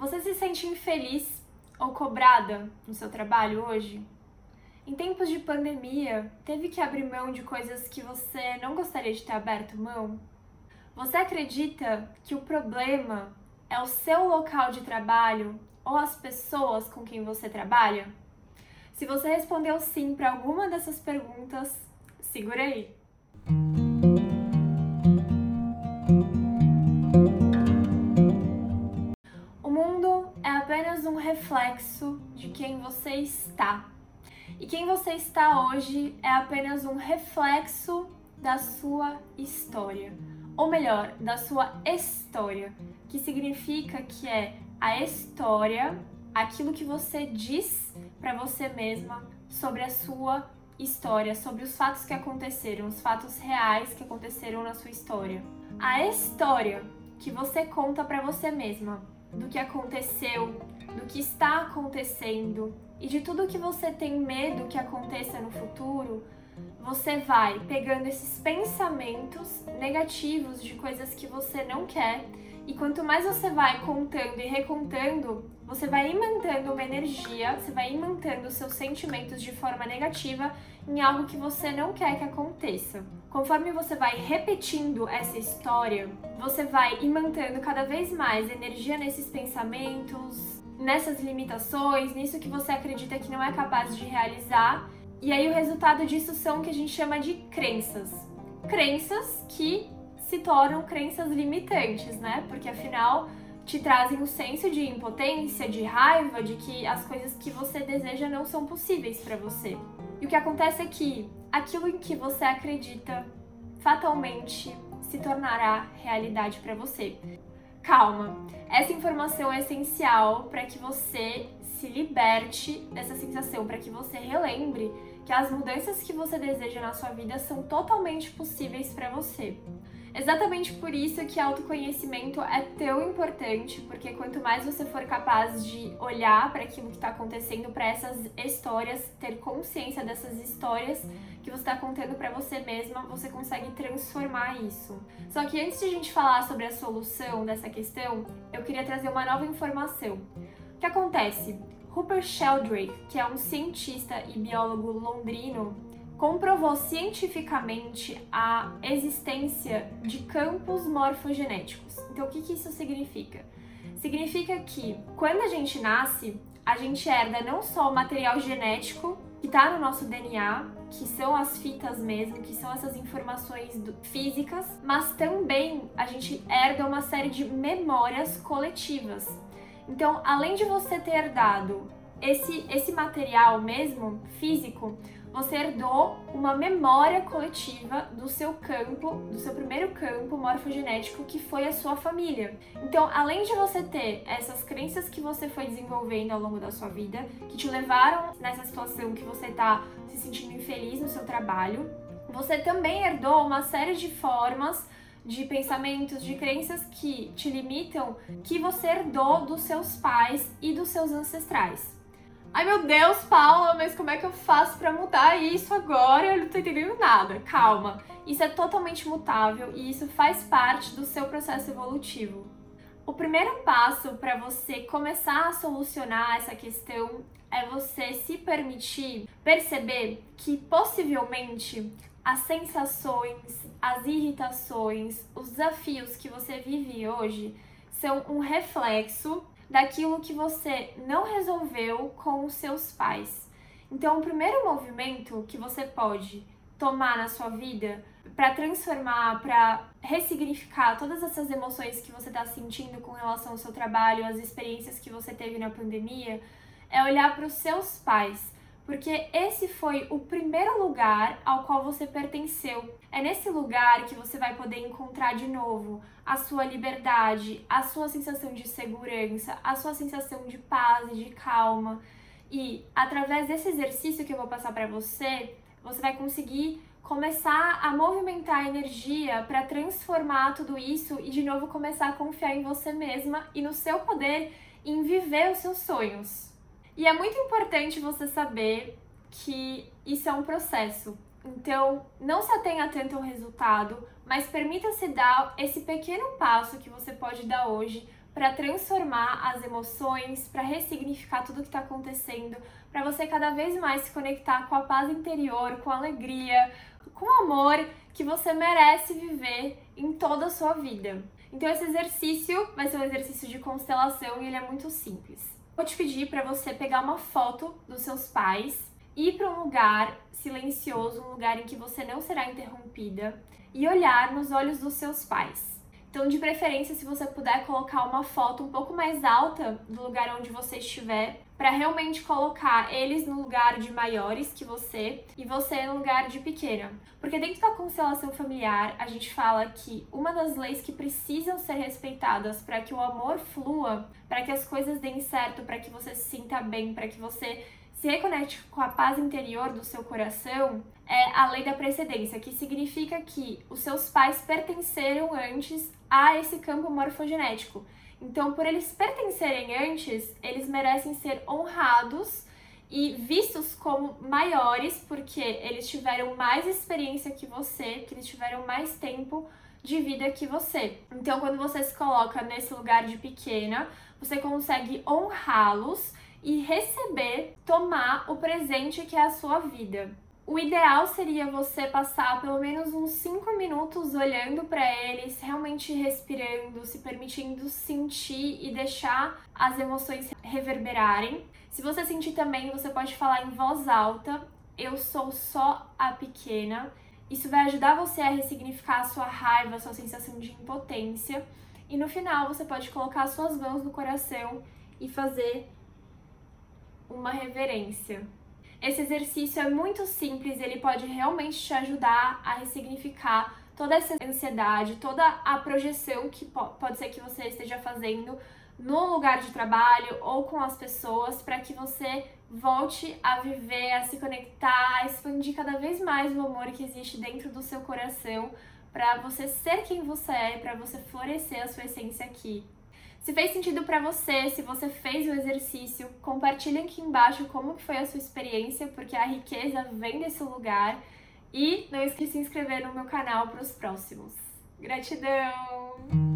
Você se sente infeliz ou cobrada no seu trabalho hoje? Em tempos de pandemia, teve que abrir mão de coisas que você não gostaria de ter aberto mão? Você acredita que o problema é o seu local de trabalho ou as pessoas com quem você trabalha? Se você respondeu sim para alguma dessas perguntas, segura aí. Reflexo de quem você está. E quem você está hoje é apenas um reflexo da sua história. Ou melhor, da sua história, que significa que é a história, aquilo que você diz para você mesma sobre a sua história, sobre os fatos que aconteceram, os fatos reais que aconteceram na sua história. A história que você conta para você mesma do que aconteceu, do que está acontecendo e de tudo que você tem medo que aconteça no futuro, você vai pegando esses pensamentos negativos de coisas que você não quer e quanto mais você vai contando e recontando, você vai imantando uma energia, você vai imantando seus sentimentos de forma negativa em algo que você não quer que aconteça. Conforme você vai repetindo essa história, você vai imantando cada vez mais energia nesses pensamentos, nessas limitações, nisso que você acredita que não é capaz de realizar. E aí o resultado disso são o que a gente chama de crenças. Crenças que se tornam crenças limitantes, né? Porque afinal te trazem o senso de impotência, de raiva, de que as coisas que você deseja não são possíveis para você. E o que acontece é que aquilo em que você acredita fatalmente se tornará realidade para você. Calma, essa informação é essencial para que você se liberte dessa sensação, para que você relembre que as mudanças que você deseja na sua vida são totalmente possíveis para você. Exatamente por isso que autoconhecimento é tão importante, porque quanto mais você for capaz de olhar para aquilo que está acontecendo, para essas histórias, ter consciência dessas histórias que você está contando para você mesma, você consegue transformar isso. Só que antes de a gente falar sobre a solução dessa questão, eu queria trazer uma nova informação. O que acontece? Rupert Sheldrake, que é um cientista e biólogo londrino, comprovou cientificamente a existência de campos morfogenéticos. Então, o que, que isso significa? Significa que quando a gente nasce, a gente herda não só o material genético que está no nosso DNA, que são as fitas mesmo, que são essas informações físicas, mas também a gente herda uma série de memórias coletivas. Então, além de você ter herdado esse, esse material mesmo físico, você herdou uma memória coletiva do seu campo, do seu primeiro campo morfogenético, que foi a sua família. Então, além de você ter essas crenças que você foi desenvolvendo ao longo da sua vida, que te levaram nessa situação que você está se sentindo infeliz no seu trabalho, você também herdou uma série de formas de pensamentos, de crenças que te limitam, que você herdou dos seus pais e dos seus ancestrais. Ai meu Deus, Paula, mas como é que eu faço para mudar isso agora? Eu não tô entendendo nada. Calma. Isso é totalmente mutável e isso faz parte do seu processo evolutivo. O primeiro passo para você começar a solucionar essa questão é você se permitir perceber que possivelmente as sensações, as irritações, os desafios que você vive hoje são um reflexo daquilo que você não resolveu com os seus pais. Então, o primeiro movimento que você pode tomar na sua vida para transformar, para ressignificar todas essas emoções que você está sentindo com relação ao seu trabalho, as experiências que você teve na pandemia, é olhar para os seus pais porque esse foi o primeiro lugar ao qual você pertenceu. É nesse lugar que você vai poder encontrar de novo a sua liberdade, a sua sensação de segurança, a sua sensação de paz e de calma. E através desse exercício que eu vou passar para você, você vai conseguir começar a movimentar a energia para transformar tudo isso e de novo começar a confiar em você mesma e no seu poder em viver os seus sonhos. E é muito importante você saber que isso é um processo. Então, não se atenha tanto ao resultado, mas permita-se dar esse pequeno passo que você pode dar hoje para transformar as emoções, para ressignificar tudo que está acontecendo, para você cada vez mais se conectar com a paz interior, com a alegria, com o amor que você merece viver em toda a sua vida. Então esse exercício vai ser um exercício de constelação e ele é muito simples. Vou te pedir para você pegar uma foto dos seus pais, ir para um lugar silencioso, um lugar em que você não será interrompida e olhar nos olhos dos seus pais. Então, de preferência, se você puder colocar uma foto um pouco mais alta do lugar onde você estiver, para realmente colocar eles no lugar de maiores que você e você no lugar de pequena. Porque dentro da constelação familiar, a gente fala que uma das leis que precisam ser respeitadas para que o amor flua, para que as coisas deem certo, para que você se sinta bem, para que você se reconecte com a paz interior do seu coração é a lei da precedência, que significa que os seus pais pertenceram antes a esse campo morfogenético. Então, por eles pertencerem antes, eles merecem ser honrados e vistos como maiores porque eles tiveram mais experiência que você, que eles tiveram mais tempo de vida que você. Então, quando você se coloca nesse lugar de pequena, você consegue honrá-los e receber, tomar o presente que é a sua vida. O ideal seria você passar pelo menos uns 5 minutos olhando para eles, realmente respirando, se permitindo sentir e deixar as emoções reverberarem. Se você sentir também, você pode falar em voz alta: Eu sou só a pequena. Isso vai ajudar você a ressignificar a sua raiva, a sua sensação de impotência. E no final, você pode colocar suas mãos no coração e fazer uma reverência. Esse exercício é muito simples, ele pode realmente te ajudar a ressignificar toda essa ansiedade, toda a projeção que pode ser que você esteja fazendo no lugar de trabalho ou com as pessoas, para que você volte a viver, a se conectar, a expandir cada vez mais o amor que existe dentro do seu coração, para você ser quem você é, para você florescer a sua essência aqui se fez sentido para você, se você fez o exercício, compartilhe aqui embaixo como foi a sua experiência, porque a riqueza vem desse lugar. E não esqueça de se inscrever no meu canal para os próximos. Gratidão!